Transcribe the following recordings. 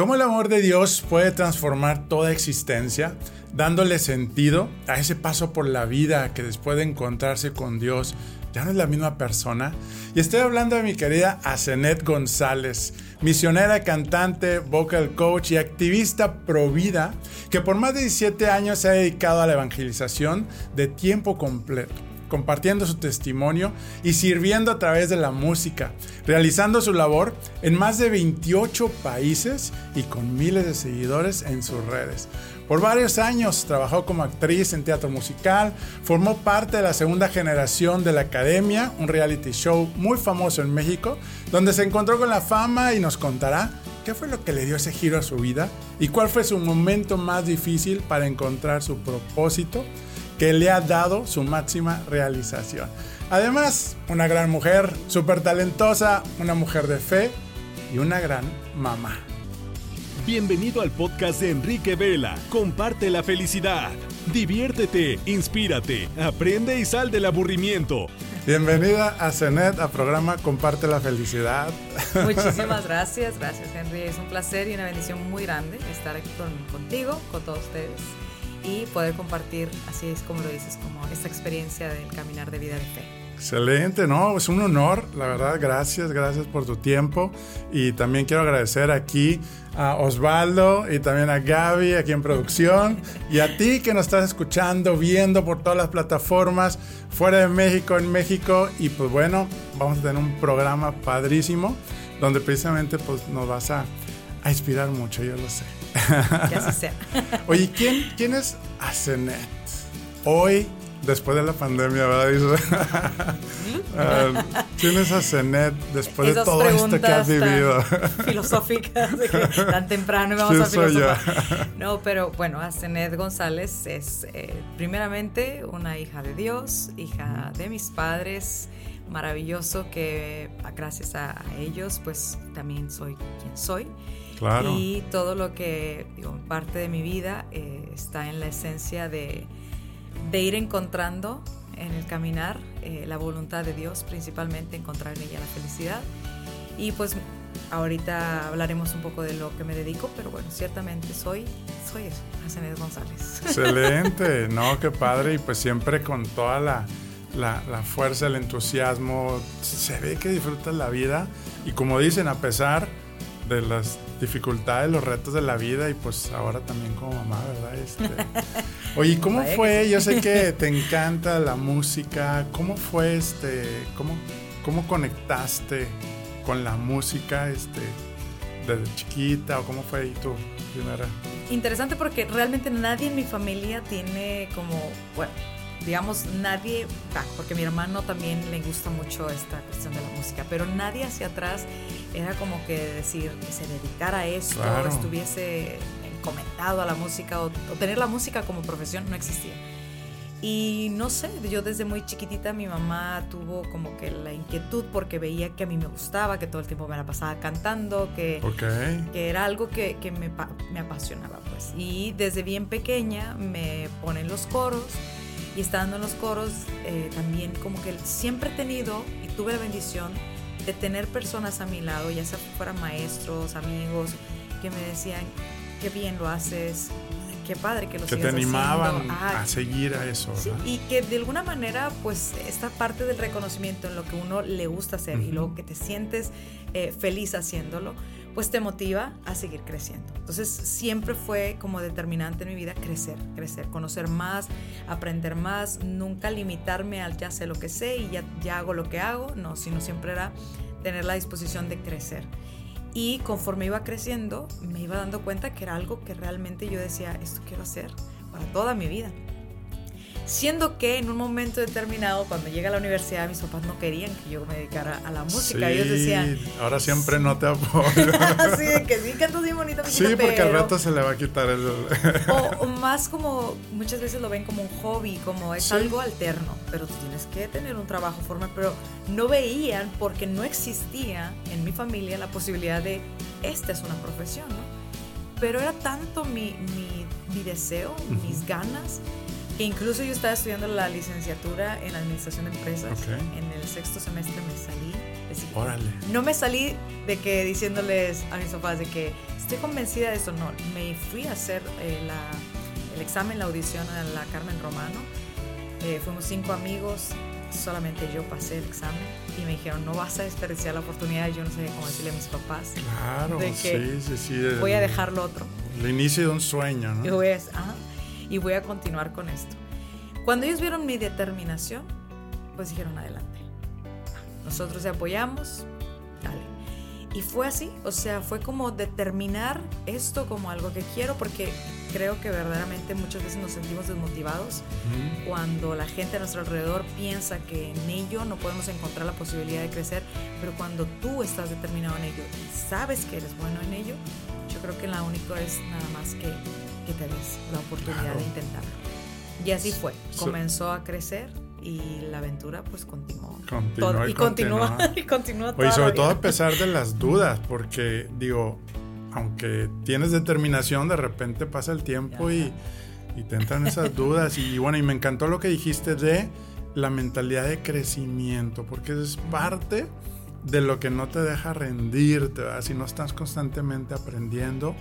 ¿Cómo el amor de Dios puede transformar toda existencia, dándole sentido a ese paso por la vida que después de encontrarse con Dios ya no es la misma persona? Y estoy hablando de mi querida Asenet González, misionera, cantante, vocal coach y activista pro vida, que por más de 17 años se ha dedicado a la evangelización de tiempo completo compartiendo su testimonio y sirviendo a través de la música, realizando su labor en más de 28 países y con miles de seguidores en sus redes. Por varios años trabajó como actriz en teatro musical, formó parte de la segunda generación de la Academia, un reality show muy famoso en México, donde se encontró con la fama y nos contará qué fue lo que le dio ese giro a su vida y cuál fue su momento más difícil para encontrar su propósito que le ha dado su máxima realización. Además, una gran mujer, súper talentosa, una mujer de fe y una gran mamá. Bienvenido al podcast de Enrique Vela. Comparte la felicidad. Diviértete, inspírate, aprende y sal del aburrimiento. Bienvenida a CENET, a programa Comparte la Felicidad. Muchísimas gracias, gracias Henry. Es un placer y una bendición muy grande estar aquí contigo, con todos ustedes y poder compartir, así es como lo dices, como esta experiencia del caminar de vida de fe. Excelente, no, es un honor, la verdad, gracias, gracias por tu tiempo y también quiero agradecer aquí a Osvaldo y también a Gaby aquí en producción y a ti que nos estás escuchando, viendo por todas las plataformas fuera de México, en México y pues bueno, vamos a tener un programa padrísimo donde precisamente pues nos vas a, a inspirar mucho, yo lo sé. Que así sea. Oye, ¿quién, quién es Asenet? Hoy, después de la pandemia, ¿verdad? Uh, ¿Quién es Asenet después de todo esto que has vivido? filosóficas, de que tan temprano vamos a filosofar. No, pero bueno, Asenet González es eh, primeramente una hija de Dios, hija de mis padres, maravilloso que gracias a ellos pues también soy quien soy. Y todo lo que, digo, parte de mi vida eh, está en la esencia de, de, ir encontrando en el caminar eh, la voluntad de Dios, principalmente encontrar en ella la felicidad. Y pues ahorita hablaremos un poco de lo que me dedico, pero bueno, ciertamente soy, soy eso, Asenet González. Excelente, no, qué padre, y pues siempre con toda la, la, la fuerza, el entusiasmo, se ve que disfrutas la vida, y como dicen, a pesar de las dificultades, los retos de la vida y pues ahora también como mamá, ¿verdad? Este, oye, ¿cómo fue? Yo sé que te encanta la música. ¿Cómo fue este? ¿Cómo, cómo conectaste con la música este, desde chiquita o cómo fue ahí tu primera? Interesante porque realmente nadie en mi familia tiene como, bueno, digamos, nadie, porque mi hermano también le gusta mucho esta cuestión de la música, pero nadie hacia atrás era como que decir que se dedicara a esto, o estuviese comentado a la música, o, tener la música como profesión, no existía. Y no sé, yo desde muy chiquitita mi mamá tuvo como que la inquietud porque veía que a mí me gustaba, que todo el tiempo me la pasaba cantando, que, que era algo que, que me, me, apasionaba pues. Y desde bien pequeña me ponen los coros y estando en los coros eh, también como que siempre he tenido y tuve la bendición de tener personas a mi lado, ya sea fueran maestros, amigos, que me decían, qué bien lo haces, qué padre que lo que te animaban a seguir a eso. Sí, y que de alguna manera, pues, esta parte del reconocimiento en lo que uno le gusta hacer y luego que te sientes eh, feliz haciéndolo, pues te motiva a seguir creciendo. Entonces siempre fue como determinante en mi vida crecer, crecer, conocer más, aprender más, nunca limitarme al ya sé lo que sé y ya, ya hago lo que hago, no, sino siempre era tener la disposición de crecer. Y conforme iba creciendo, me iba dando cuenta que era algo que realmente yo decía, esto quiero hacer para toda mi vida. Siendo que en un momento determinado, cuando llegué a la universidad, mis papás no querían que yo me dedicara a la música. Ellos decían. Ahora siempre no te apoyo. sí, que sí, cantas bien bonito. Sí, porque al rato se le va a quitar el. o, más como muchas veces lo ven como un hobby, como es algo alterno, pero tú tienes que tener un trabajo formal. Pero no veían porque no existía en mi familia la posibilidad de esta es una profesión, ¿no? Pero era tanto mi, mi, mi deseo, mis ganas incluso yo estaba estudiando la licenciatura en Administración de Empresas. En el sexto semestre me salí. Órale. No me salí de que diciéndoles a mis papás de que estoy convencida de eso. No, me fui a hacer eh, la, el examen, la audición a la Carmen Romano. Eh, fuimos cinco amigos, solamente yo pasé el examen y me dijeron, no vas a desperdiciar la oportunidad. Yo no sé cómo decirle a mis papás. Claro, de que sí, sí, sí. Voy a dejar lo otro. El inicio de un sueño, ¿no? Y voy a, ajá, y voy a continuar con esto. Cuando ellos vieron mi determinación, pues dijeron adelante. Nosotros te apoyamos, dale. Y fue así, o sea, fue como determinar esto como algo que quiero, porque creo que verdaderamente muchas veces nos sentimos desmotivados cuando la gente a nuestro alrededor piensa que en ello no podemos encontrar la posibilidad de crecer, pero cuando tú estás determinado en ello y sabes que eres bueno en ello, yo creo que la única es nada más que, que te des la oportunidad Claro. de intentarlo. Y así fue, comenzó a crecer y la aventura pues continuó. Continúa Todo- y y continúa, y continúa Oye, sobre la todo a pesar de las dudas, porque digo, aunque tienes determinación, de repente pasa el tiempo y, y te entran esas dudas. Y bueno, y me encantó lo que dijiste de la mentalidad de crecimiento, porque es parte de lo que no te deja rendirte, ¿verdad? si no estás constantemente aprendiendo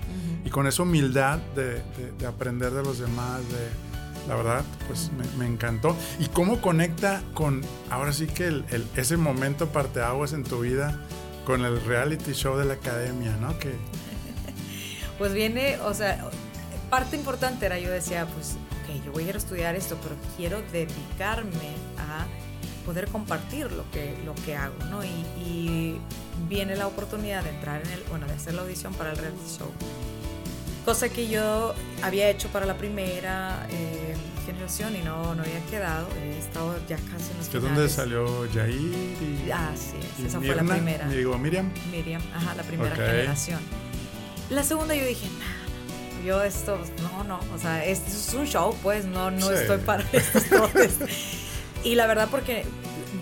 y con esa humildad de, de- de aprender de los demás, de la verdad, pues me, me encantó. ¿Y cómo conecta con, ahora sí que el, el- ese momento parteaguas en tu vida con el reality show de la academia, ¿no? Que Pues viene, o sea, parte importante era yo decía, pues, ok, yo voy a ir a estudiar esto, pero quiero dedicarme a poder compartir lo que, lo que hago, ¿no? Y, y viene la oportunidad de entrar en el, bueno, de hacer la audición para el reality show. Cosa que yo había hecho para la primera eh, generación y no, no había quedado. He estado ya casi en los es donde salió Jair y, Ah, sí, es, y esa fue la Mirna, primera. Digo, Miriam. Miriam, ajá, la primera Ok. generación. La segunda yo dije, nah, yo esto, no, no, o sea, esto es un show, pues, no, no Sí. estoy para estos. Y la verdad porque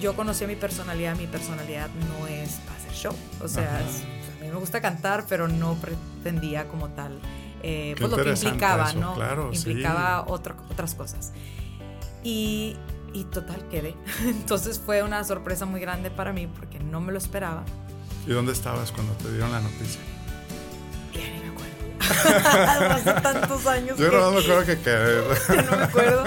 yo conocí mi personalidad, mi personalidad no es para hacer show, o sea, es- a mí me gusta cantar, pero no pretendía como tal, eh, pues lo que implicaba, eso, ¿no? claro, sí. implicaba otro- otras cosas. Y, y total quedé. Entonces fue una sorpresa muy grande para mí porque no me lo esperaba. ¿Y dónde estabas cuando te dieron la noticia? Ya ni me acuerdo. Hace tantos años Yo que, no me acuerdo que quedé. que no me acuerdo.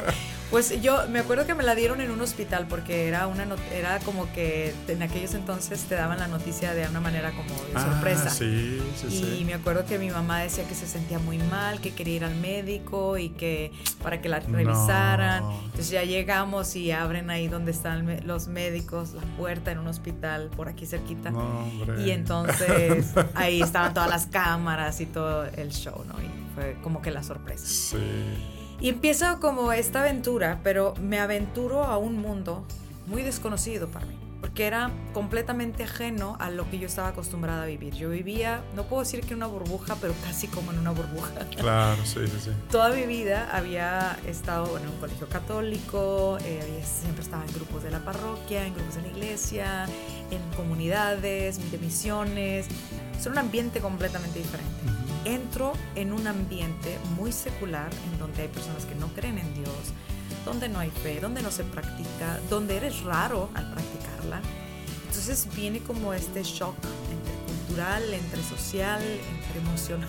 Pues yo me acuerdo que me la dieron en un hospital porque era una era como que en aquellos entonces te daban la noticia de una manera como de Ah, sorpresa. sí, sí, Y sí. me acuerdo que mi mamá decía que se sentía muy mal, que quería ir al médico y que para que la No. revisaran. Entonces ya llegamos y abren ahí donde están los médicos, la puerta en un hospital por aquí cerquita. No. Y entonces ahí estaban todas las cámaras y todo el show, ¿no? Y fue como que la sorpresa. Sí. Y empieza como esta aventura, pero me aventuro a un mundo muy desconocido para mí, porque era completamente ajeno a lo que yo estaba acostumbrada a vivir. Yo vivía, no puedo decir que en una burbuja, pero casi como en una burbuja. Claro, sí, sí, sí. Toda mi vida había estado en un colegio católico, eh, siempre estaba en grupos de la parroquia, en grupos de la iglesia, en comunidades, de misiones. Es un ambiente completamente diferente. Entro en un ambiente muy secular, en donde hay personas que no creen en Dios, donde no hay fe, donde no se practica, donde eres raro al practicarla. Entonces viene como este shock entre cultural, entre social, entre emocional.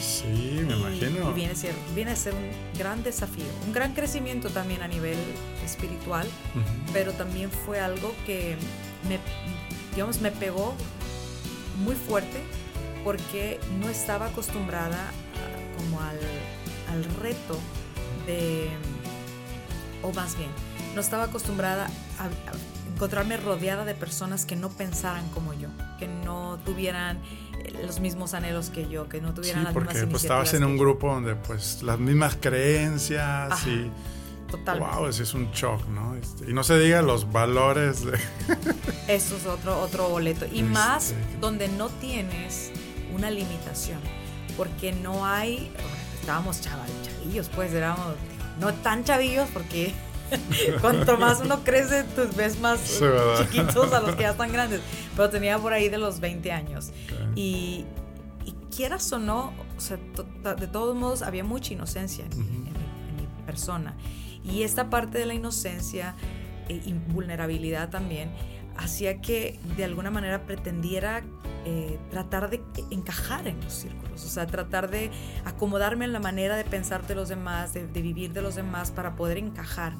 Sí, me Y- imagino. Y viene a, ser, viene a ser un gran desafío, un gran crecimiento también a nivel espiritual, Ujú. pero también fue algo que me, digamos, me pegó muy fuerte porque no estaba acostumbrada a- como al, al reto de, o más bien, no estaba acostumbrada a, a encontrarme rodeada de personas que no pensaran como yo, que no tuvieran eh, los mismos anhelos que yo, que no Sí, tuvieran las porque mismas pues estabas en un yo. grupo donde pues las mismas creencias Ajá, y Totalmente. wow, ese es un shock, ¿no? Este, y no se diga los valores de Eso es otro, otro boleto. Y Este. más donde no tienes una limitación. Porque no hay. estábamos chaval, chavillos, pues éramos. No tan chavillos, porque cuanto más uno crece, tú ves más chiquitos a los que ya están grandes. Pero tenía por ahí de los 20 años. Y, y quieras o no, o sea, de todos modos había mucha inocencia en, mi- Ujú. en mi, en mi persona. Y esta parte de la inocencia e invulnerabilidad también hacía que de alguna manera pretendiera eh, tratar de encajar en los círculos, o sea, tratar de acomodarme en la manera de pensar de los demás, de, vivir de los demás para poder encajar.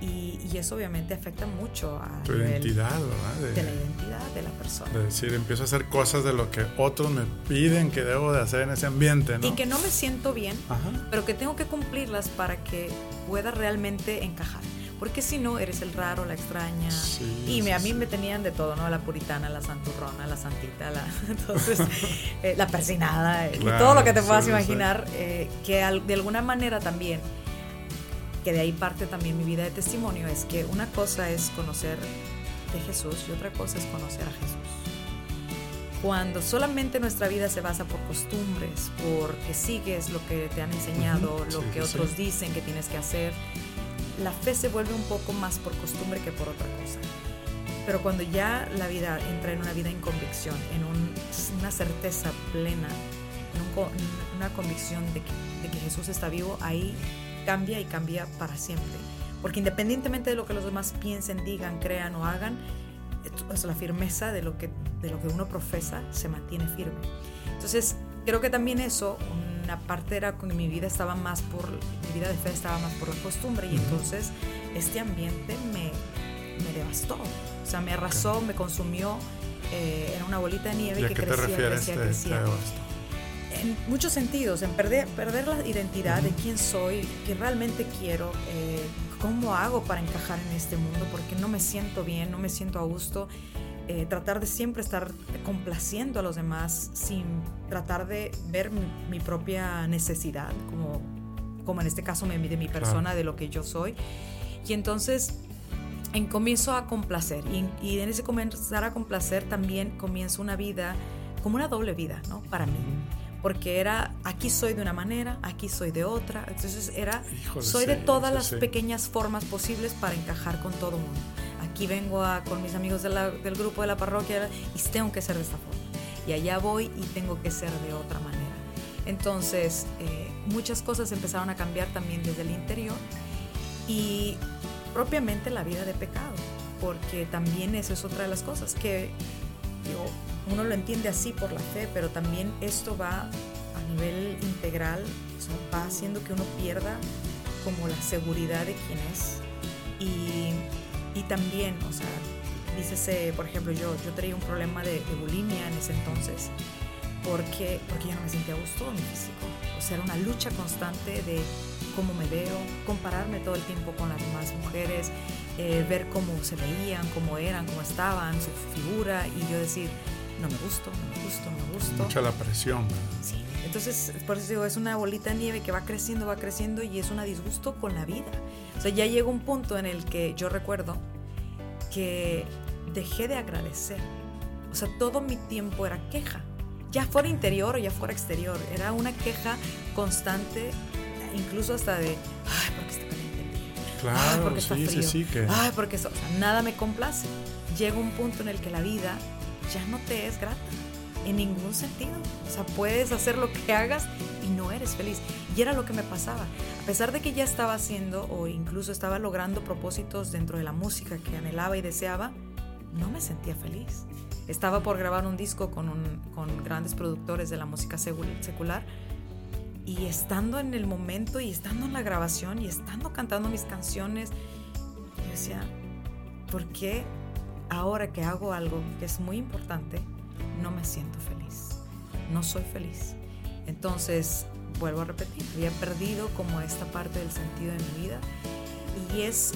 Y, eso obviamente afecta mucho a tu identidad, ¿verdad? De, la identidad de la persona. De decir, empiezo a hacer cosas de lo que otros me piden que debo de hacer en ese ambiente, ¿no? Y que no me siento bien, pero que tengo que cumplirlas para que pueda realmente encajar. Porque si no, eres el raro, la extraña. y me, a mí me tenían de todo, ¿no? La puritana, la santurrona, la santita, la, entonces, eh, la persinada, eh, y todo lo que te puedas imaginar, eh, que de alguna manera también, que de ahí parte también mi vida de testimonio, es que una cosa es conocer de Jesús y otra cosa es conocer a Jesús. Cuando solamente nuestra vida se basa por costumbres, porque sigues lo que te han enseñado, lo que otros dicen que tienes que hacer, la fe se vuelve un poco más por costumbre que por otra cosa. Pero cuando ya la vida entra en una vida en convicción, en una certeza plena, en una convicción de que, Jesús está vivo, ahí cambia y cambia para siempre. Porque independientemente de lo que los demás piensen, digan, crean o hagan, es la firmeza de lo que, de lo que uno profesa se mantiene firme. Entonces, creo que también eso, una parte era que mi vida estaba más por, mi vida de fe estaba más por la costumbre y entonces este ambiente me, me devastó, o sea, me arrasó, me consumió, eh, era una bolita de nieve que crecía, crecía, crecía. en muchos sentidos, en perder, perder la identidad de quién soy, qué realmente quiero, eh, cómo hago para encajar en este mundo, porque no me siento bien, no me siento a gusto. Eh, tratar de siempre estar complaciendo a los demás sin tratar de ver mi, propia necesidad, como, como en este caso me de mi persona, de lo que yo soy. Y entonces en comienzo a complacer y, y, en ese comenzar a complacer también comienza una vida como una doble vida, ¿no? Para mí. Porque era, aquí soy de una manera, aquí soy de otra. Entonces era, soy de todas las pequeñas formas posibles para encajar con todo el mundo aquí vengo a, con mis amigos del grupo de la parroquia y tengo que ser de esta forma. Y allá voy y tengo que ser de otra manera. Entonces, eh, muchas cosas empezaron a cambiar también desde el interior y propiamente la vida de pecado, porque también eso es otra de las cosas que uno lo entiende así por la fe, pero también esto va a nivel integral, va haciendo que uno pierda como la seguridad de quién es y y también, o sea, dícese, por ejemplo, yo, yo tenía un problema de, bulimia en ese entonces, porque, porque yo no me sentía a gusto en mi físico. O sea, era una lucha constante de cómo me veo, compararme todo el tiempo con las demás mujeres, eh, ver cómo se veían, cómo eran, cómo estaban, su figura, y yo decir, no me gusto, no me gusto, no me gusto. Mucha la presión. Sí, entonces, por eso digo, es una bolita de nieve que va creciendo, va creciendo y es un disgusto con la vida. O sea, ya llegó un punto en el que yo recuerdo que dejé de agradecer. O sea, todo mi tiempo era queja. Ya fuera interior o ya fuera exterior. Era una queja constante, incluso hasta de, ay, porque está caliente Claro, ay, porque está frío. Sí, sí, que... Ay, porque o sea, nada me complace. Llega un punto en el que la vida ya no te es grata en ningún sentido. O sea, puedes hacer lo que hagas y no eres feliz. Y era lo que me pasaba. A pesar de que ya estaba haciendo o incluso estaba logrando propósitos dentro de la música que anhelaba y deseaba, no me sentía feliz. Estaba por grabar un disco con, con grandes productores de la música secular y estando en el momento y estando en la grabación y estando cantando mis canciones, yo decía, ¿por qué ahora que hago algo que es muy importante, no me siento feliz, no soy feliz. Entonces, vuelvo a repetir, había perdido como esta parte del sentido de mi vida y es,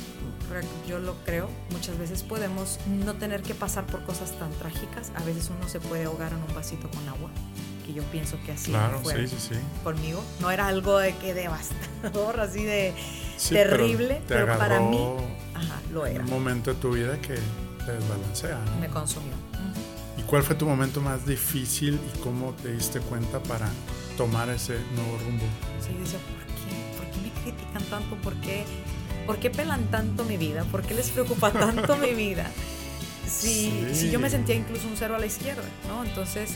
yo lo creo, muchas veces podemos no tener que pasar por cosas tan trágicas, a veces uno se puede ahogar en un vasito con agua, que yo pienso que así fue conmigo, no era algo de que devastador, así de terrible, pero, para mí lo era. Un momento de tu vida que te desbalancea. Me consumió. ¿Y cuál fue tu momento más difícil y cómo te diste cuenta para tomar ese nuevo rumbo? Sí, decía, ¿por qué? ¿Por qué me critican tanto? ¿Por qué, ¿Por qué pelan tanto mi vida? ¿Por qué les preocupa tanto mi vida? Si, si yo me sentía incluso un cero a la izquierda, ¿no? Entonces,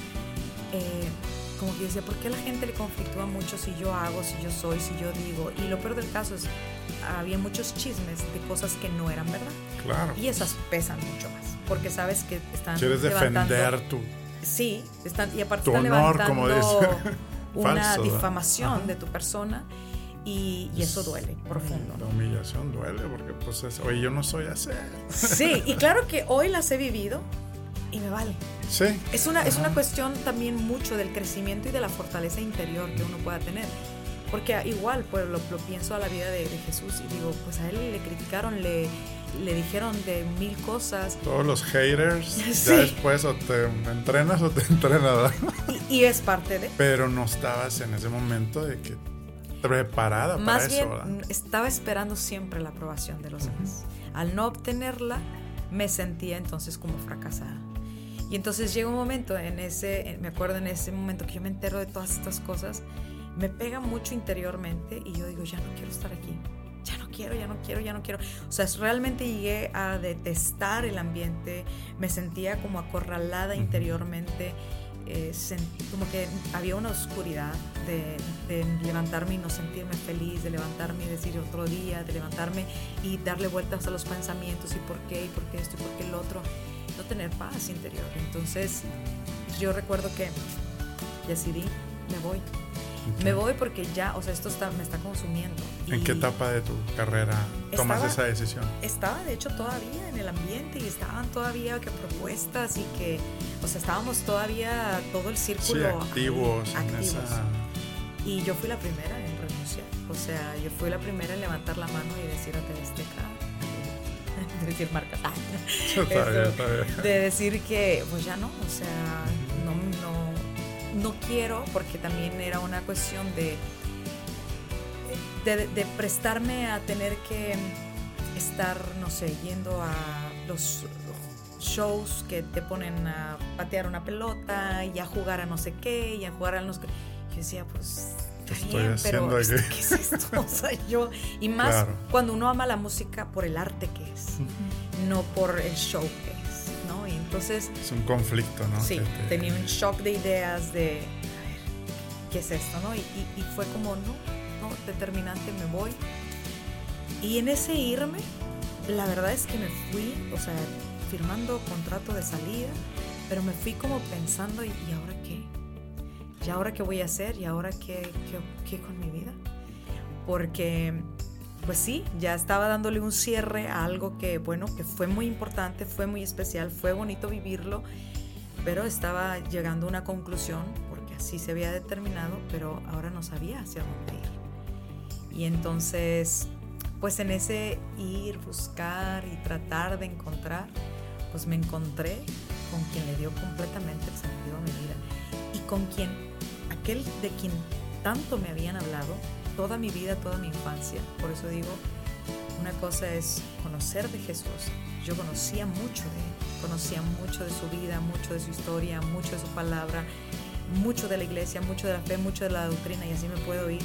eh, como que decía, ¿por qué la gente le conflictúa mucho si yo hago, si yo soy, si yo digo? Y lo peor del caso es, había muchos chismes de cosas que no eran verdad. Claro. Y esas pesan mucho más porque sabes que están Quieres defender tu Sí, están, y aparte Tu están honor, levantando como dice. una Falso, difamación Ajá. de tu persona y, y eso duele profundo. La humillación duele porque pues es, oye, yo no soy así. Sí, y claro que hoy las he vivido y me vale. Sí. Es una, es una cuestión también mucho del crecimiento y de la fortaleza interior que uno pueda tener. Porque igual, pues lo, lo pienso a la vida de, de Jesús y digo, pues a él le criticaron, le, le dijeron de mil cosas Todos los haters, Sí. ya después o te entrenas o te entrenas, y, y es parte de... Pero no estabas en ese momento de que preparada Más para bien, eso, ¿verdad? estaba esperando siempre la aprobación de los demás. Al no obtenerla, me sentía entonces como fracasada. Y entonces llega un momento en ese, me acuerdo en ese momento que yo me entero de todas estas cosas, me pega mucho interiormente y yo digo, ya no quiero estar aquí. Ya no quiero, ya no quiero, ya no quiero. O sea, realmente llegué a detestar el ambiente, me sentía como acorralada interiormente, eh, sen- como que había una oscuridad de, de levantarme y no sentirme feliz, de levantarme y decir otro día, de levantarme y darle vueltas a los pensamientos y por qué, y por qué esto, y por qué el otro, no tener paz interior. Entonces, yo recuerdo que decidí, me voy. Me voy porque ya, o sea, esto está, me está consumiendo. ¿En qué etapa de tu carrera tomas Estaba- esa decisión? Estaba de hecho todavía en el ambiente y estaban todavía que propuestas y que, o sea, estábamos todavía todo el Sí, círculo activos en activos. esa... Y yo fui la primera en renunciar. O sea, yo fui la primera en levantar la mano y decir a TV Azteca, de decir marca, ah, bien. de decir que pues ya no, o sea, no, no, no quiero porque también era una cuestión de, de, de prestarme a tener que estar, no sé, yendo a los shows que te ponen a patear una pelota y a jugar a no sé qué y a jugar a no sé qué. Yo decía, pues ¿Qué está estoy bien, haciendo pero aquí? ¿esto ¿qué es esto? O sea, yo, y más Claro. cuando uno ama la música por el arte que es, no por el show que es, ¿no? Y entonces, Es un conflicto, ¿no? sí, te- tenía un shock de ideas de, a ver, ¿qué es esto, no? Y, y- y fue como, no, no, determinante, me voy. Y en ese irme, la verdad es que me fui, o sea, firmando contrato de salida, pero me fui como pensando, ¿y, y ahora qué? ¿Y ahora qué voy a hacer? ¿Y ahora qué, qué, qué con mi vida? Porque, pues sí, ya estaba dándole un cierre a algo que, bueno, que fue muy importante, fue muy especial, fue bonito vivirlo, pero estaba llegando a una conclusión, porque así se había determinado, pero ahora no sabía hacia dónde ir. Y entonces, pues en ese ir, buscar y tratar de encontrar, pues me encontré con quien le dio completamente el sentido a mi vida y con quien, aquel de quien tanto me habían hablado toda mi vida, toda mi infancia. Por eso digo, una cosa es conocer de Jesús. Yo conocía mucho de él, conocía mucho de su vida, mucho de su historia, mucho de su palabra, mucho de la iglesia, mucho de la fe, mucho de la doctrina y así me puedo ir.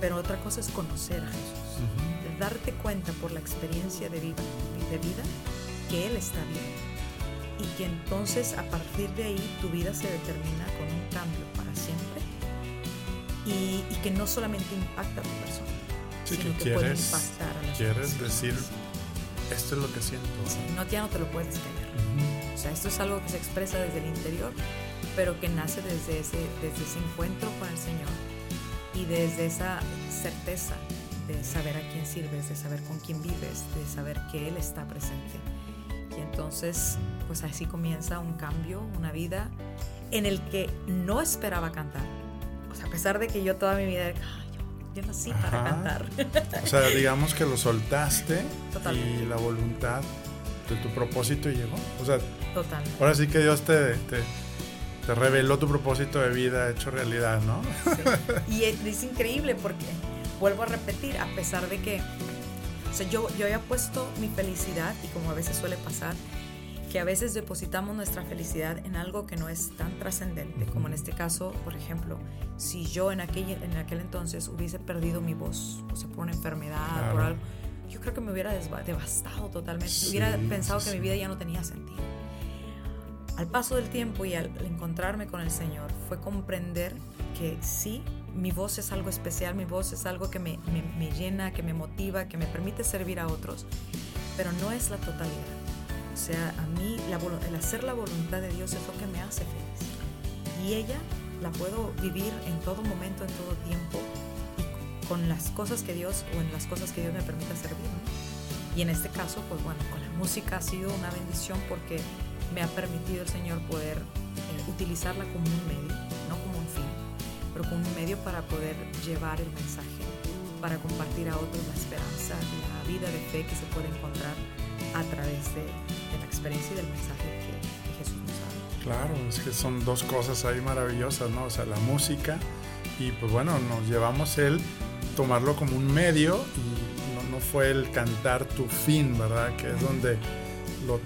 Pero otra cosa es conocer a Jesús, de darte cuenta por la experiencia de vida, de vida que Él está bien y que entonces a partir de ahí tu vida se determina con un cambio y, y que no solamente impacta a tu persona, Sí, sino que que quieres, impactar a las quieres decir, esto es lo que siento. Sí, no, ya no te lo puedes callar. Ujú. O sea, esto es algo que se expresa desde el interior, pero que nace desde ese, desde ese encuentro con el Señor y desde esa certeza de saber a quién sirves, de saber con quién vives, de saber que Él está presente. Y entonces, pues así comienza un cambio, una vida en el que no esperaba cantar. O sea, a pesar de que yo toda mi vida, "Ah, yo, yo nací para cantar. O sea, digamos que lo soltaste Totalmente. y la voluntad de tu propósito llegó. O sea, Total. ahora sí que Dios te, te, te reveló tu propósito de vida hecho realidad, ¿no? Sí. Y es, es increíble porque, vuelvo a repetir, a pesar de que o sea, yo, yo había puesto mi felicidad, y como a veces suele pasar, que a veces depositamos nuestra felicidad en algo que no es tan trascendente, como en este caso, por ejemplo, si yo en aquel, en aquel entonces hubiese perdido mi voz, o sea, por una enfermedad, por algo, yo creo que me hubiera devastado totalmente, Sí, hubiera pensado sí, que mi vida ya no tenía sentido. Al paso del tiempo y al encontrarme con el Señor fue comprender que sí, mi voz es algo especial, mi voz es algo que me, me- me llena, que me motiva, que me permite servir a otros, pero no es la totalidad. O sea, a mí el hacer la voluntad de Dios es lo que me hace feliz. Y ella la puedo vivir en todo momento, en todo tiempo, con las cosas que Dios, o en las cosas que Dios me permita servir. Y en este caso, pues bueno, con la música ha sido una bendición porque me ha permitido el Señor poder eh, utilizarla como un medio, no como un fin, pero como un medio para poder llevar el mensaje, para compartir a otros la esperanza, la vida de fe que se puede encontrar a través de, experiencia y del mensaje que, Jesús nos da. Claro, es que son dos cosas ahí maravillosas, ¿no? O sea, la música y pues bueno, nos llevamos el tomarlo como un medio y no, no fue el cantar tu fin, ¿verdad? Que es donde lo,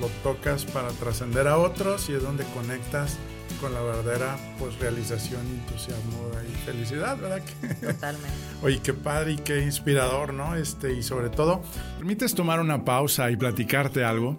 lo, tocas para trascender a otros y es donde conectas con la verdadera pues realización, entusiasmo y felicidad, ¿verdad? Totalmente. Oye, qué padre y qué inspirador, ¿no? Este, y sobre todo, ¿permites tomar una pausa y platicarte algo?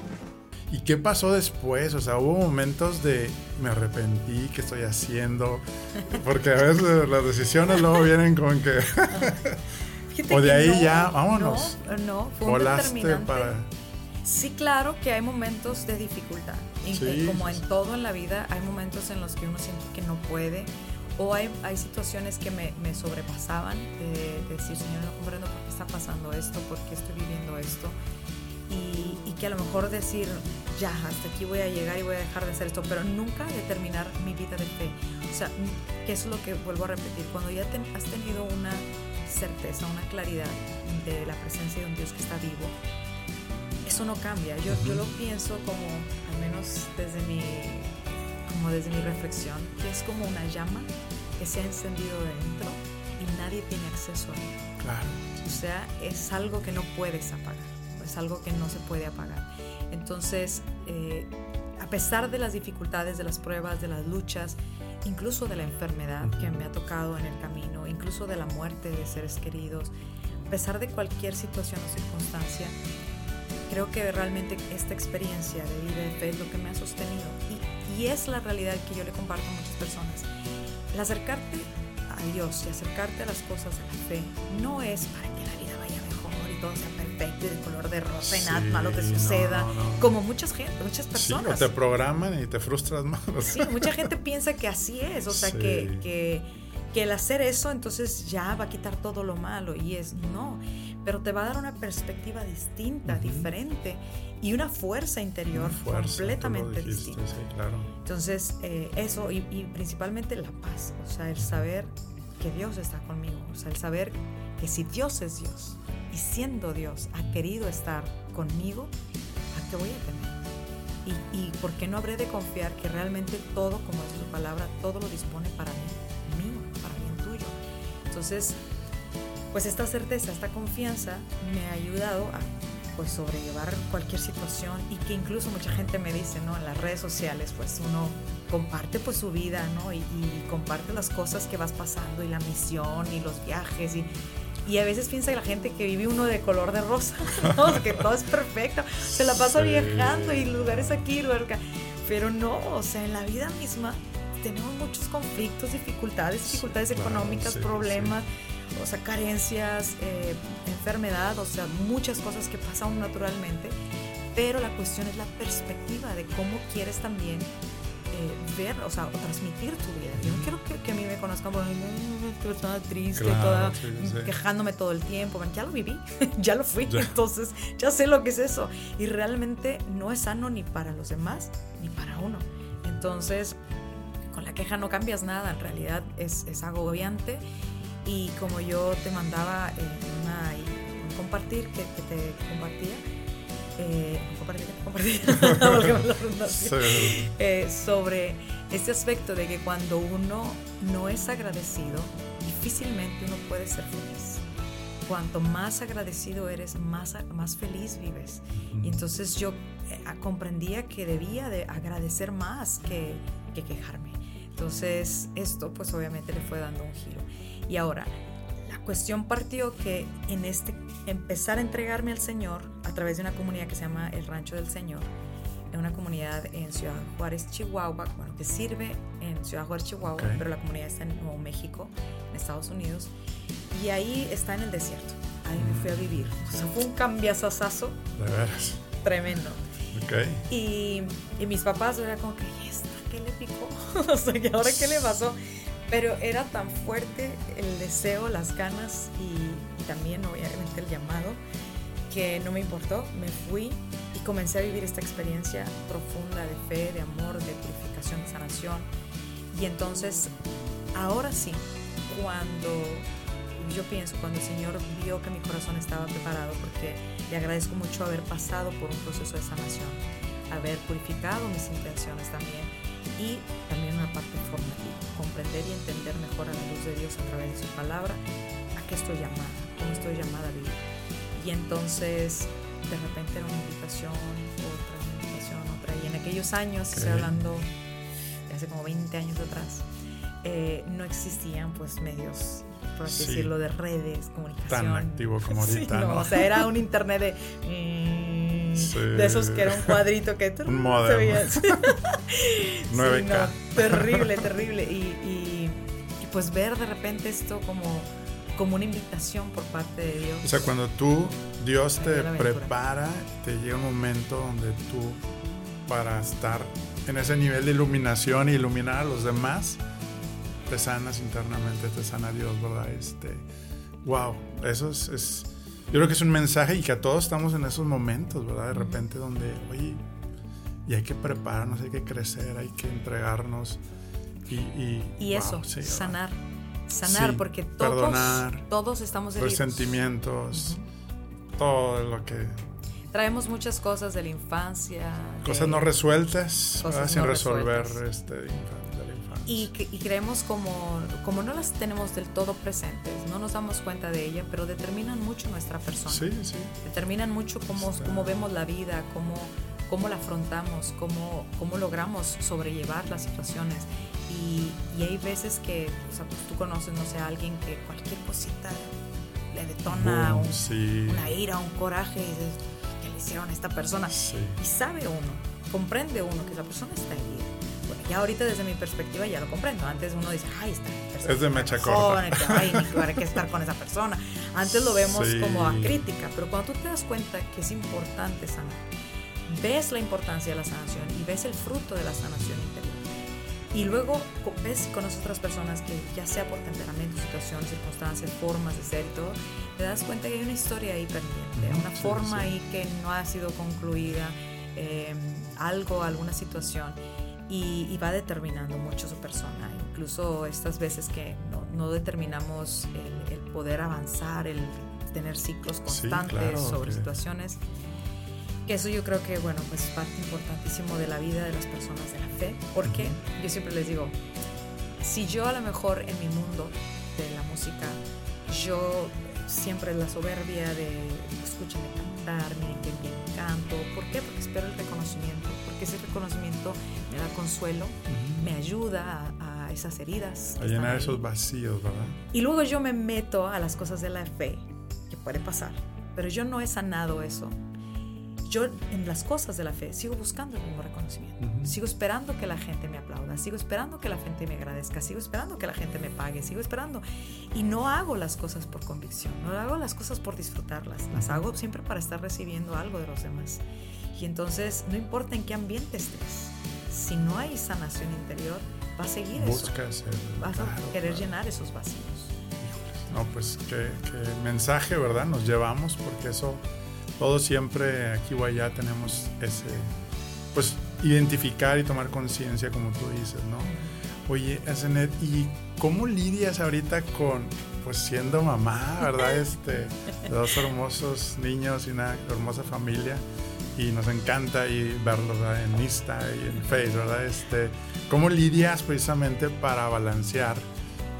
¿Y qué pasó después? O sea, hubo momentos de me arrepentí, ¿qué estoy haciendo? Porque a veces las decisiones luego vienen con que o de ahí ya, vámonos. No, no fue un determinante. Para... Sí, claro que hay momentos de dificultad. como en todo en la vida, hay momentos en los que uno siente que no puede. O hay, hay situaciones que me, me sobrepasaban, de, decir, Señor, no comprendo por qué está pasando esto, por qué estoy viviendo esto. Y, y, que a lo mejor decir, ya, hasta aquí voy a llegar y voy a dejar de hacer esto, pero nunca determinar mi vida de fe. O sea, que es lo que vuelvo a repetir, cuando ya has tenido una certeza, una claridad de la presencia de un Dios que está vivo, eso no cambia. Yo, yo lo pienso como, al menos desde mi, como desde mi reflexión, que es como una llama que se ha encendido dentro y nadie tiene acceso a él. Claro. O sea, es algo que no puedes apagar, es algo que no se puede apagar. Entonces, eh, a pesar de las dificultades, de las pruebas, de las luchas, incluso de la enfermedad que me ha tocado en el camino, incluso de la muerte de seres queridos, a pesar de cualquier situación o circunstancia, creo que realmente esta experiencia de vida de fe es lo que me ha sostenido y, y es la realidad que yo le comparto a muchas personas. El acercarte a Dios y acercarte a las cosas de la fe no es para de rosa y nada malo te suceda, como muchas gente, muchas personas. Sí, te programan y te frustras más. Sí, mucha gente piensa que así es, o sea, que, que que el hacer eso entonces ya va a quitar todo lo malo y es no, pero te va a dar una perspectiva distinta, diferente y una fuerza interior completamente distinta. Entonces eh, eso y, y, principalmente la paz, o sea, el saber que Dios está conmigo, o sea, el saber que si Dios es Dios y siendo Dios ha querido estar conmigo, ¿a qué voy a temer? Y, y por qué no habré de confiar que realmente todo, como es su palabra, todo lo dispone para mí entonces, pues esta certeza, esta confianza me ha ayudado a pues sobrellevar cualquier situación y que incluso mucha gente me dice, ¿no? En las redes sociales, pues uno comparte pues su vida, ¿no? Y, comparte las cosas que vas pasando y la misión y los viajes y, y a veces piensa la gente que vive uno de color de rosa, ¿no? que todo es perfecto, se la pasa viajando y lugares aquí, lugares acá. Pero no, o sea, en la vida misma tenemos muchos conflictos, dificultades, dificultades económicas, problemas, o sea, carencias, eh, enfermedad, o sea, muchas cosas que pasan naturalmente, pero la cuestión es la perspectiva de cómo quieres también ver, o sea, o transmitir tu vida. Yo no quiero que, que a mí me conozcan por toda triste, toda quejándome todo el tiempo. Ya lo viví, ya lo fui, entonces ya sé lo que es eso. Y realmente no es sano ni para los demás ni para uno. Entonces, con la queja no cambias nada, en realidad es, es agobiante. Y como yo te mandaba eh, una, un compartir que, que te compartía, eh, sí. eh, sobre este aspecto de que cuando uno no es agradecido, difícilmente uno puede ser feliz. Cuanto más agradecido eres, más, más feliz vives. Y entonces yo eh, comprendía que debía de agradecer más que, que quejarme. Entonces esto pues obviamente le fue dando un giro. Y ahora, cuestión partió que en este empezar a entregarme al Señor a través de una comunidad que se llama El Rancho del Señor, en una comunidad en Ciudad Juárez, Chihuahua, bueno, que sirve en Ciudad Juárez, Chihuahua, okay. pero la comunidad está en Nuevo México, en Estados Unidos, y ahí está en el desierto. Ahí me fui a vivir. O sea, fue un cambiazazazo. De veras. Tremendo. Okay. Y, y, mis papás era como que, ¿y esta qué le picó? o sea, ¿y ahora qué le pasó? Pero era tan fuerte el deseo, las ganas y, también obviamente el llamado que no me importó. Me fui y comencé a vivir esta experiencia profunda de fe, de amor, de purificación, de sanación. Y entonces, ahora sí, cuando yo pienso, cuando el Señor vio que mi corazón estaba preparado, porque le agradezco mucho haber pasado por un proceso de sanación, haber purificado mis intenciones también y también una parte formativa, comprender y entender mejor a la luz de Dios a través de su palabra a qué estoy llamada, cómo estoy llamada a vivir. Y entonces de repente era una invitación, otra, una invitación, otra. Y en aquellos años, okay. estoy hablando de hace como 20 años atrás, eh, no existían pues medios, por así sí. decirlo, de redes, comunicación. Tan activo como ahorita. Sí, no, ¿no? O sea, era un internet de... Mm, sí. De esos que era un cuadrito que... un modem. Se veía. 9K. No, terrible, terrible. Y, y, y pues ver de repente esto como como una invitación por parte de Dios. O sea, cuando tú, Dios te prepara, te llega un momento donde tú, para estar en ese nivel de iluminación y iluminar a los demás, te sanas internamente, te sana Dios, ¿verdad? Este, wow, eso es, es, yo creo que es un mensaje y que a todos estamos en esos momentos, ¿verdad? De repente donde, oye, y hay que prepararnos, hay que crecer, hay que entregarnos. Y, y, y eso, wow, sí, sanar. sanar Sí, porque todos, perdonar, todos estamos heridos. resentimientos, todo lo que Traemos muchas cosas de la infancia. cosas de- no resueltas, cosas sin no resolver resueltas. este, de, la infancia. Y, y creemos como, como no las tenemos del todo presentes, no nos damos cuenta de ella, pero determinan mucho nuestra persona. sí, sí. Determinan mucho cómo, cómo vemos la vida, cómo, cómo la afrontamos, cómo, cómo logramos sobrellevar las situaciones. Y, y hay veces que, o sea, pues tú conoces, no sé, a alguien que cualquier cosita le detona Boom, un- sí, una ira, un coraje, y dices, ¿qué le hicieron a esta persona? sí. Y sabe uno, comprende uno que esa persona está herida. Bueno, ya ahorita desde mi perspectiva ya lo comprendo. Antes uno dice, ay, esta persona. Es de mecha corta. que, Ay, ni hay que estar con esa persona. Antes lo vemos Sí. como a crítica, pero cuando tú te das cuenta que es importante sanar, ves la importancia de la sanación y ves el fruto de la sanación interior. Y luego ves con las otras personas que ya sea por temperamento, situación, circunstancias, formas de ser y todo, te das cuenta que hay una historia ahí pendiente, una sí, forma sí. ahí que no ha sido concluida, eh, algo, alguna situación, y, y va determinando mucho su persona. Incluso estas veces que no, no determinamos el, el poder avanzar, el tener ciclos Sí, constantes claro, sobre que- situaciones. Que eso yo creo que, bueno, pues es parte importantísimo de la vida de las personas de la fe. Porque yo siempre les digo, si yo a lo mejor en mi mundo de la música, yo siempre la soberbia de escúchame cantar, miren que bien canto. ¿Por qué? Porque espero el reconocimiento. Porque ese reconocimiento me da consuelo, me ayuda a, a esas heridas. A llenar esos vacíos, ¿verdad? Y luego yo me meto a las cosas de la fe, que puede pasar, pero yo no he sanado eso. Yo en las cosas de la fe sigo buscando el mismo reconocimiento. Sigo esperando que la gente me aplauda, sigo esperando que la gente me agradezca, sigo esperando que la gente me pague, sigo esperando. Y no hago las cosas por convicción, no hago las cosas por disfrutarlas, las hago siempre para estar recibiendo algo de los demás. Y entonces, no importa en qué ambiente estés, si no hay sanación interior, va a seguir eso. Buscas el... Vas a claro, querer claro. llenar esos vacíos. No, pues qué, qué mensaje, ¿verdad? Nos llevamos porque eso, todos siempre aquí o allá tenemos ese, pues identificar y tomar conciencia, como tú dices, ¿no? Oye, Asenet, ¿y cómo lidias ahorita con pues siendo mamá, ¿verdad? Este, dos hermosos niños y una hermosa familia. Y nos encanta y verlos en Insta y en Facebook, ¿verdad? Este, ¿Cómo lidias precisamente para balancear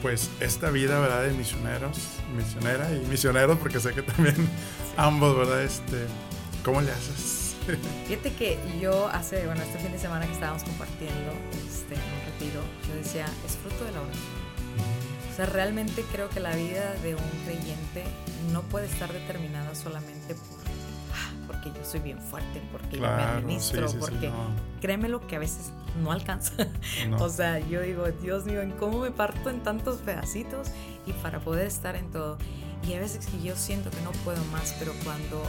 pues esta vida, ¿verdad? De misioneros, misionera y misioneros, porque sé que también ambos, ¿verdad? Este, ¿Cómo le haces? Fíjate que yo hace, bueno, este fin de semana que estábamos compartiendo este, un retiro, yo decía, es fruto de la oración. O sea, realmente creo que la vida de un creyente no puede estar determinada solamente por ah, porque yo soy bien fuerte, porque yo me administro, porque créeme lo que a veces no alcanza. o sea, yo digo, Dios mío, ¿en cómo me parto en tantos pedacitos? Y para poder estar en todo. Y a veces que yo siento que no puedo más, pero cuando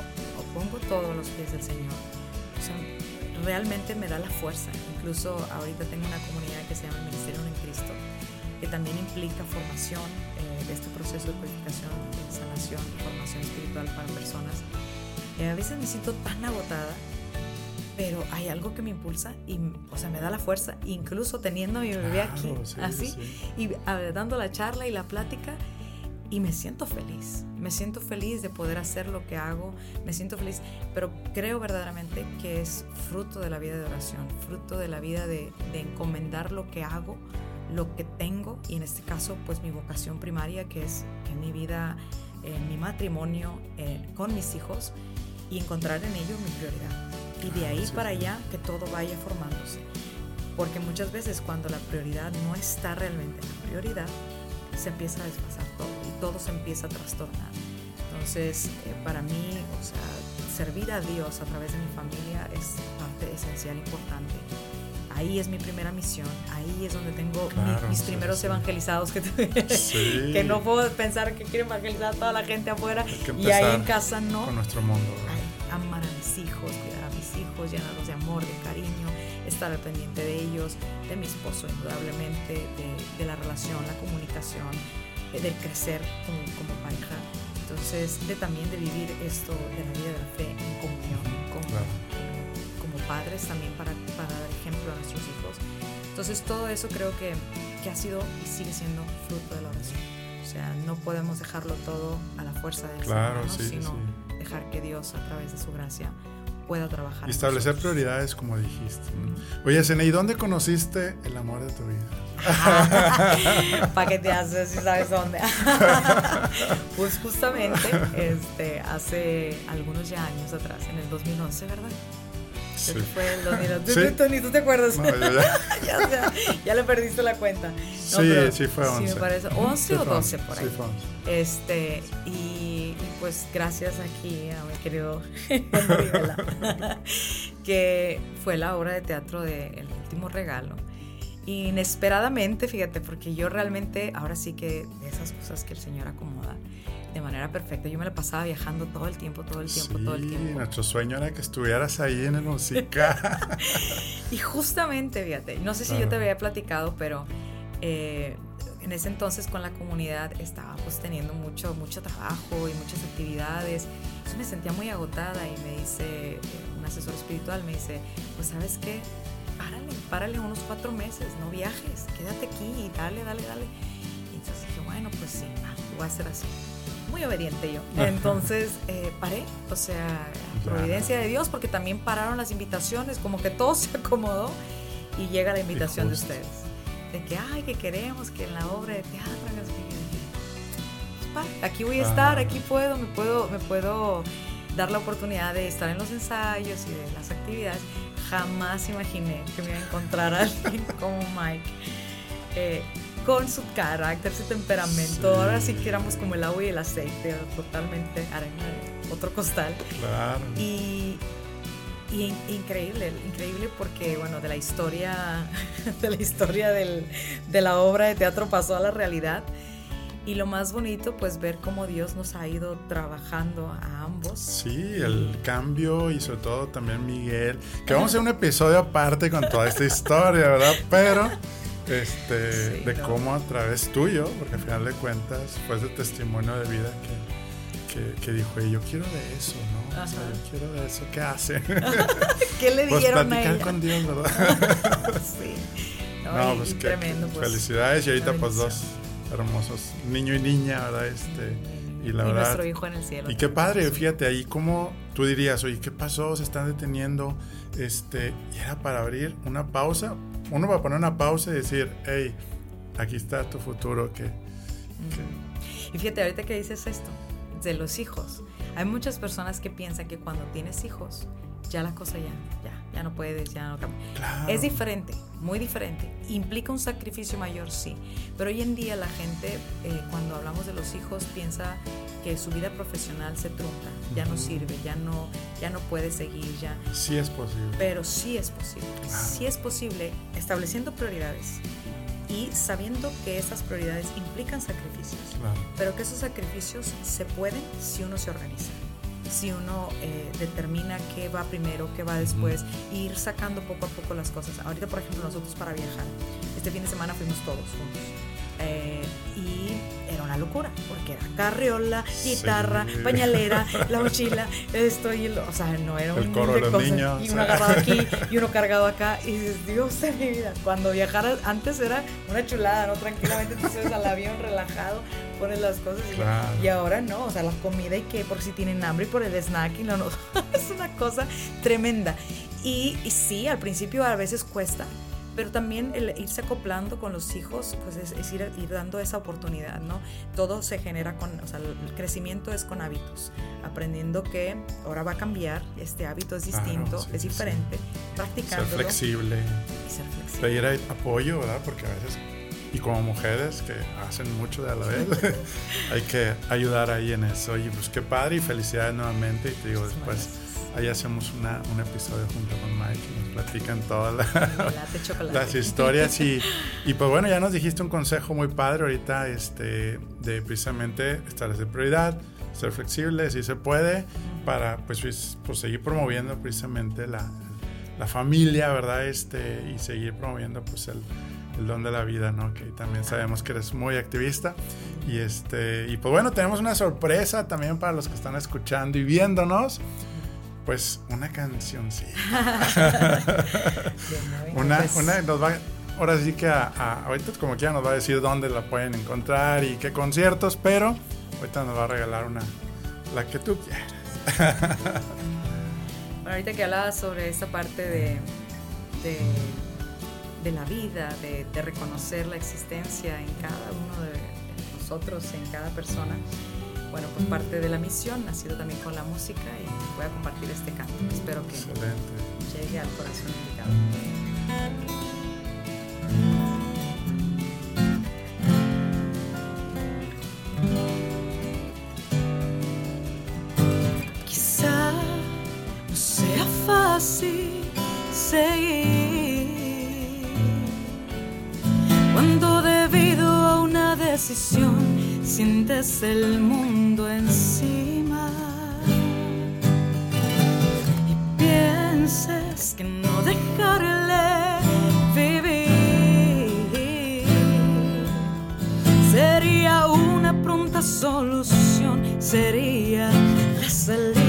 pongo todos los pies del Señor, o sea, realmente me da la fuerza. Incluso ahorita tengo una comunidad que se llama Ministerio en Cristo, que también implica formación eh, de este proceso de purificación, de sanación, formación espiritual para personas. Eh, a veces me siento tan agotada, pero hay algo que me impulsa y, o sea, me da la fuerza, incluso teniendo a mi bebé aquí, así, y dando la charla y la plática y me siento feliz. Me siento feliz de poder hacer lo que hago, me siento feliz, pero creo verdaderamente que es fruto de la vida de oración, fruto de la vida de, encomendar lo que hago, lo que tengo y en este caso pues mi vocación primaria que es que mi vida, en mi matrimonio, con mis hijos y encontrar en ellos mi prioridad. Y de ahí para allá que todo vaya formándose. Porque muchas veces cuando la prioridad no está realmente en la prioridad, se empieza a desfasar todo todo se empieza a trastornar. Entonces, eh, para mí, o sea, servir a Dios a través de mi familia es parte esencial, importante. Ahí es mi primera misión, ahí es donde tengo mis primeros evangelizados que, que no puedo pensar que quiero evangelizar a toda la gente afuera y ahí en casa no. Con nuestro mundo. amar a mis hijos, cuidar a mis hijos, llenarlos de amor, de cariño, estar al pendiente de ellos, de mi esposo indudablemente, de, la relación, la comunicación, del crecer como, como, pareja. Entonces, de también de vivir esto de la vida de la fe en comunión, como, como padres también para, para, dar ejemplo a nuestros hijos. Entonces, todo eso creo que, que ha sido y sigue siendo fruto de la oración. O sea, no podemos dejarlo todo a la fuerza del claro, Señor, sino dejar que Dios, a través de su gracia, pueda trabajar. Y establecer prioridades, como dijiste. Oye, Sene, ¿y dónde conociste el amor de tu vida? ¿Para qué te haces si sabes dónde? pues justamente este, hace algunos ya años atrás, en el 2011, ¿verdad? Sí. Fue el 2011. ¿Sí? Ni tú te acuerdas. No, ya, ya, ya, le perdiste la cuenta. sí, sí fue 11. Sí, me parece. 11 o 12 por ahí. Sí, fue 11. Este, y, pues gracias aquí a mi querido que fue la obra de teatro de El último regalo. Inesperadamente, fíjate, porque yo realmente, ahora sí que de esas cosas que el Señor acomoda de manera perfecta. Yo me la pasaba viajando todo el tiempo, todo el tiempo, todo el tiempo. Nuestro sueño era que estuvieras ahí en el música. y justamente, fíjate, no sé si yo te había platicado, pero eh, en ese entonces con la comunidad estaba pues teniendo mucho, mucho trabajo y muchas actividades. Yo me sentía muy agotada y me dice, eh, un asesor espiritual me dice, pues sabes qué, párale, párale unos cuatro meses, no viajes, quédate aquí y dale, dale, dale. Y entonces dije, bueno, pues sí, voy a hacer así. Muy obediente yo. Entonces eh, paré, o sea, providencia de Dios, porque también pararon las invitaciones, como que todo se acomodó y llega la invitación de ustedes de que, ay, que queremos que en la obra de teatro pues, aquí voy a estar, aquí puedo, me puedo, me puedo dar la oportunidad de estar en los ensayos y de las actividades. Jamás imaginé que me iba a encontrar a alguien como Mike. Eh, con su carácter, su temperamento. Ahora sí que éramos como el agua y el aceite, totalmente arena de otro costal. Claro. Y, y increíble, increíble porque, bueno, de la historia, de la historia del, de la obra de teatro pasó a la realidad. Y lo más bonito, pues ver cómo Dios nos ha ido trabajando a ambos. Sí, el cambio y sobre todo también Miguel. Que vamos a hacer un episodio aparte con toda esta historia, ¿verdad? Pero este, de cómo a través tuyo, porque al final de cuentas fue ese testimonio de vida que, que, que dijo, yo quiero de eso, ¿no? O sea, yo quiero de eso, ¿qué hace? ¿Qué le pues dijeron pues a con Dios, ¿verdad? sí. No, pues tremendo. Pues, felicidades y ahorita pues dos, hermosos, niño y niña, ¿verdad? Este, y la y verdad. nuestro hijo en el cielo. Y qué padre, fíjate ahí cómo tú dirías, oye, ¿qué pasó? Se están deteniendo. Este, y era para abrir una pausa. Uno va a poner una pausa y decir, hey, aquí está tu futuro. Que, Y fíjate, ahorita que dices esto, de los hijos, hay muchas personas que piensan que cuando tienes hijos, ya la cosa ya, ya, ya no puedes, ya no. Claro. Es diferente, muy diferente. Implica un sacrificio mayor, sí. Pero hoy en día la gente, eh, cuando hablamos de los hijos, piensa que su vida profesional se trunca, ya no sirve, ya no, ya no puede seguir, ya. Sí es posible. Pero sí es posible. Claro. Sí es posible estableciendo prioridades y sabiendo que esas prioridades implican sacrificios Claro. pero que esos sacrificios se pueden si uno se organiza, si uno eh, determina qué va primero, qué va después, e ir sacando poco a poco las cosas. Ahorita, por ejemplo, nosotros para viajar, este fin de semana fuimos todos juntos. eh, y era una locura, porque era carriola, guitarra, Sí. pañalera, la mochila, esto y lo, o sea, no era un coro de los cosas. niños. Y uno agarrado aquí y uno cargado acá, y dices, Dios de mi vida, cuando viajara, antes era una chulada, ¿no? Tranquilamente tú subes al avión relajado, pones las cosas y, Claro. y ahora no, o sea, la comida y que por si tienen hambre y por el snack y no, no, es una cosa tremenda. Y, y sí, al principio a veces cuesta, pero también el irse acoplando con los hijos, pues es, es ir, ir dando esa oportunidad, ¿no? Todo se genera con, o sea, el crecimiento es con hábitos, aprendiendo que ahora va a cambiar, este hábito es distinto, sí, es sí, diferente, Ser flexible. y ser flexible. Pedir apoyo, ¿verdad? Porque a veces, y como mujeres que hacen mucho de a la vez, hay que ayudar ahí en eso. Y pues qué padre y felicidades nuevamente. Y te digo, Muchísimas después gracias. Ahí hacemos una, un episodio junto con Mike y nos platican todas la- las historias. Y, y pues bueno, ya nos dijiste un consejo muy padre ahorita este, de precisamente establecer prioridad, ser flexible, si se puede, para pues, pues, pues, seguir promoviendo precisamente la, la familia, ¿verdad? Este, y seguir promoviendo pues el, el don de la vida, ¿no? Que también sabemos que eres muy activista. Y este, y pues bueno, tenemos una sorpresa también para los que están escuchando y viéndonos. Pues una cancioncita. Bien, Una, pues, una nos va, ahora sí que a, a- ahorita como quiera nos va a decir dónde la pueden encontrar y qué conciertos, pero ahorita nos va a regalar una, la que tú quieras. Bueno, ahorita que hablabas sobre esta parte de, de, de la vida, de, de reconocer la existencia en cada uno de nosotros, en cada persona, bueno, pues parte de la misión ha sido también con la música y voy a compartir este canto. Espero que Excelente. llegue al corazón indicado. Quizá no sea fácil seguir cuando debido a una decisión sientes el mundo encima y pienses que no dejarle vivir sería una pronta solución, sería la salida.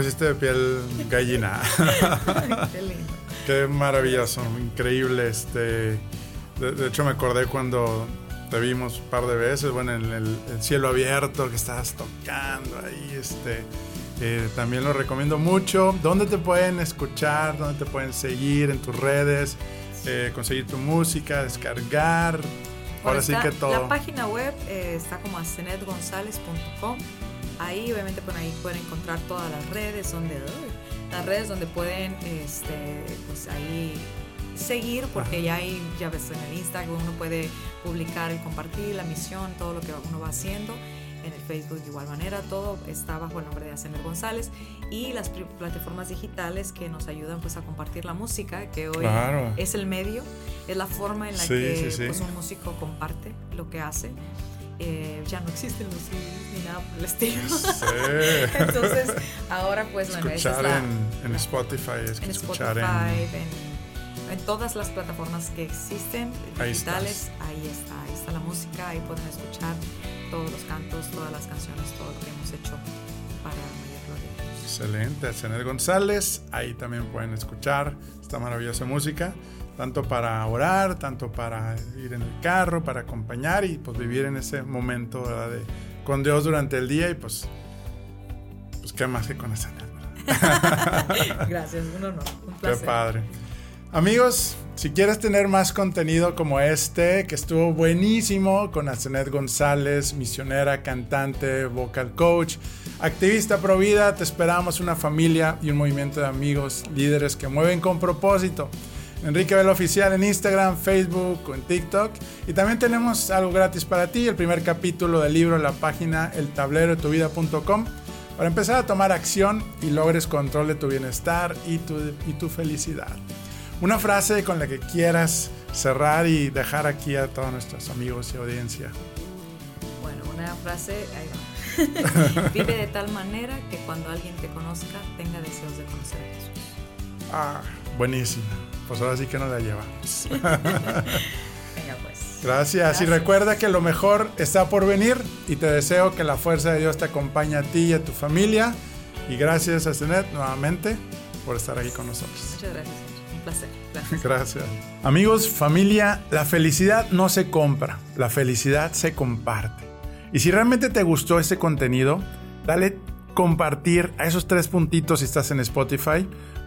Pusiste de piel gallina. Qué lindo. Qué maravilloso, increíble. Este, de, de hecho, me acordé cuando te vimos un par de veces, bueno, en el, el cielo abierto que estabas tocando ahí. Este, eh, también lo recomiendo mucho. ¿Dónde te pueden escuchar? ¿Dónde te pueden seguir? En tus redes, eh, conseguir tu música, descargar. Ahora sí que todo. La página web eh, está como asenetgonzalez.com. Ahí obviamente pues, ahí pueden encontrar todas las redes donde uy, las redes donde pueden este pues ahí seguir porque Ajá. ya hay ya ves en el Instagram uno puede publicar y compartir la misión, todo lo que uno va haciendo. En el Facebook de igual manera, todo está bajo el nombre de Asener González y las pl- plataformas digitales que nos ayudan pues a compartir la música, que hoy Claro. es el medio, es la forma en la Sí, que sí, sí. pues, un músico comparte lo que hace. Eh, ya no existen los CDs ni nada por el estilo. Sí. Entonces, ahora pues bueno, escuchar la- en, en Spotify, es que en escuchar Spotify, en... en, todas las plataformas que existen Ahí digitales, ahí está, ahí está la música, ahí pueden escuchar todos los cantos, todas las canciones, todo lo que hemos hecho para. Excelente, Arsenal González. Ahí también pueden escuchar esta maravillosa música, tanto para orar, tanto para ir en el carro, para acompañar y pues vivir en ese momento de, con Dios durante el día y pues, pues qué más que con Arsenal. Gracias, un honor, un Qué placer. padre. Amigos, si quieres tener más contenido como este, que estuvo buenísimo con Arsenet González, misionera, cantante, vocal coach, activista pro vida, te esperamos una familia y un movimiento de amigos, líderes que mueven con propósito. Enrique Vela Oficial en Instagram, Facebook o en TikTok. Y también tenemos algo gratis para ti, el primer capítulo del libro en la página eltablerodetuvida.com para empezar a tomar acción y logres control de tu bienestar y tu, y tu felicidad. Una frase con la que quieras cerrar y dejar aquí a todos nuestros amigos y audiencia. Bueno, una frase. Vive de tal manera que cuando alguien te conozca tenga deseos de conocer a Jesús. Ah, buenísima. Pues ahora sí que nos la llevamos. Venga pues. Gracias. Y recuerda que lo mejor está por venir y te deseo que la fuerza de Dios te acompañe a ti y a tu familia. Y gracias a Cenet nuevamente por estar aquí con nosotros. Muchas gracias, un placer. Gracias. Gracias. Amigos, familia, la felicidad no se compra, la felicidad se comparte. Y si realmente te gustó este contenido, dale compartir a esos tres puntitos si estás en Spotify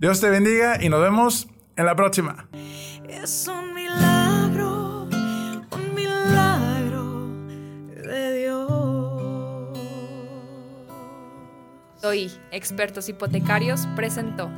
Dios te bendiga y nos vemos en la próxima. Es un milagro, un milagro de Dios. Soy Expertos Hipotecarios presentó